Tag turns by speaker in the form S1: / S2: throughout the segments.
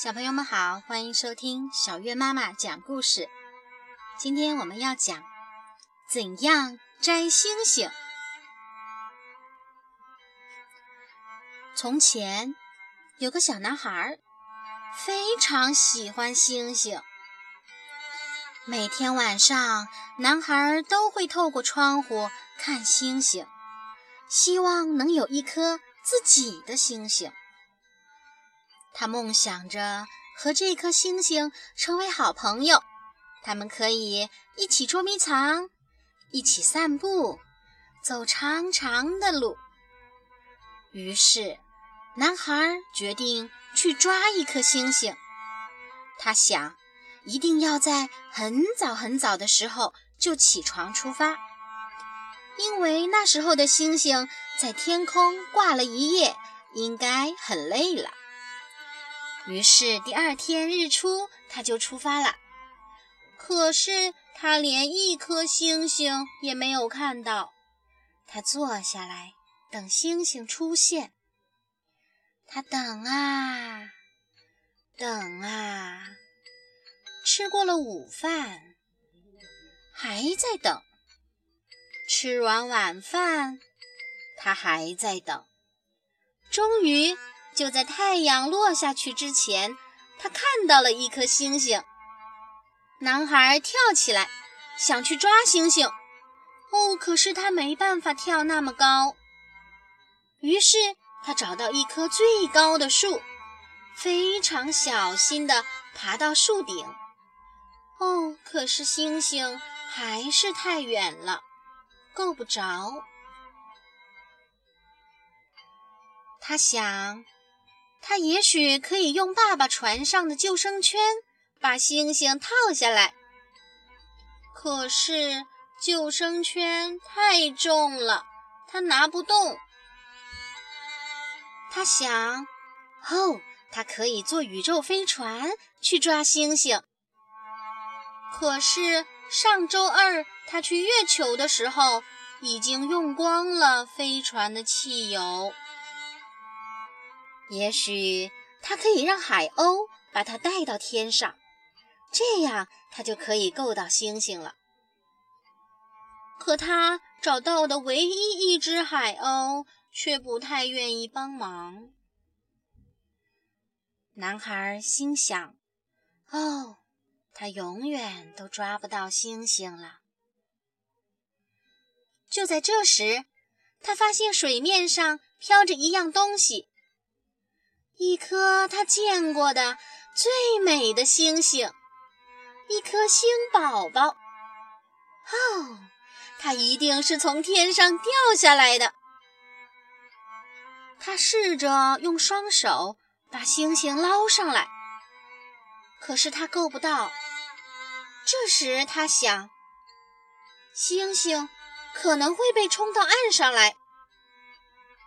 S1: 小朋友们好，欢迎收听小月妈妈讲故事。今天我们要讲怎样摘星星。从前有个小男孩，非常喜欢星星。每天晚上，男孩都会透过窗户看星星，希望能有一颗自己的星星。他梦想着和这颗星星成为好朋友，他们可以一起捉迷藏，一起散步，走长长的路。于是，男孩决定去抓一颗星星。他想，一定要在很早很早的时候就起床出发，因为那时候的星星在天空挂了一夜，应该很累了。于是第二天日出，他就出发了。可是他连一颗星星也没有看到。他坐下来等星星出现。他等啊等啊，吃过了午饭，还在等。吃完晚饭，他还在等。终于。就在太阳落下去之前，他看到了一颗星星。男孩跳起来，想去抓星星。哦，可是他没办法跳那么高。于是他找到一棵最高的树，非常小心地爬到树顶。哦，可是星星还是太远了，够不着。他想。他也许可以用爸爸船上的救生圈把星星套下来，可是救生圈太重了，他拿不动。他想，哦，他可以坐宇宙飞船去抓星星。可是上周二他去月球的时候，已经用光了飞船的汽油。也许他可以让海鸥把它带到天上，这样他就可以够到星星了。可他找到的唯一一只海鸥却不太愿意帮忙。男孩心想：“哦，他永远都抓不到星星了。”就在这时，他发现水面上飘着一样东西。一颗他见过的最美的星星，一颗星宝宝。哦，它一定是从天上掉下来的。他试着用双手把星星捞上来，可是他够不到。这时他想，星星可能会被冲到岸上来。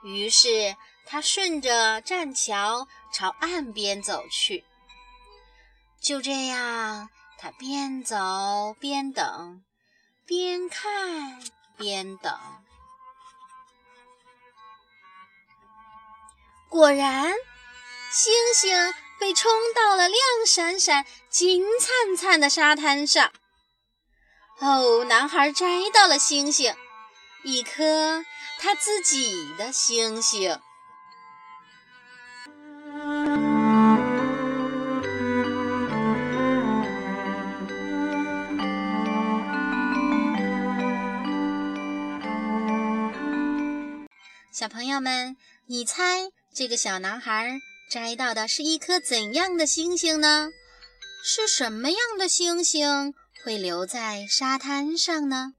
S1: 于是。他顺着栈桥朝岸边走去。就这样，他边走边等，边看边等。果然，星星被冲到了亮闪闪、金灿灿的沙滩上。哦，男孩摘到了星星，一颗他自己的星星。小朋友们，你猜这个小男孩摘到的是一颗怎样的星星呢？是什么样的星星会留在沙滩上呢？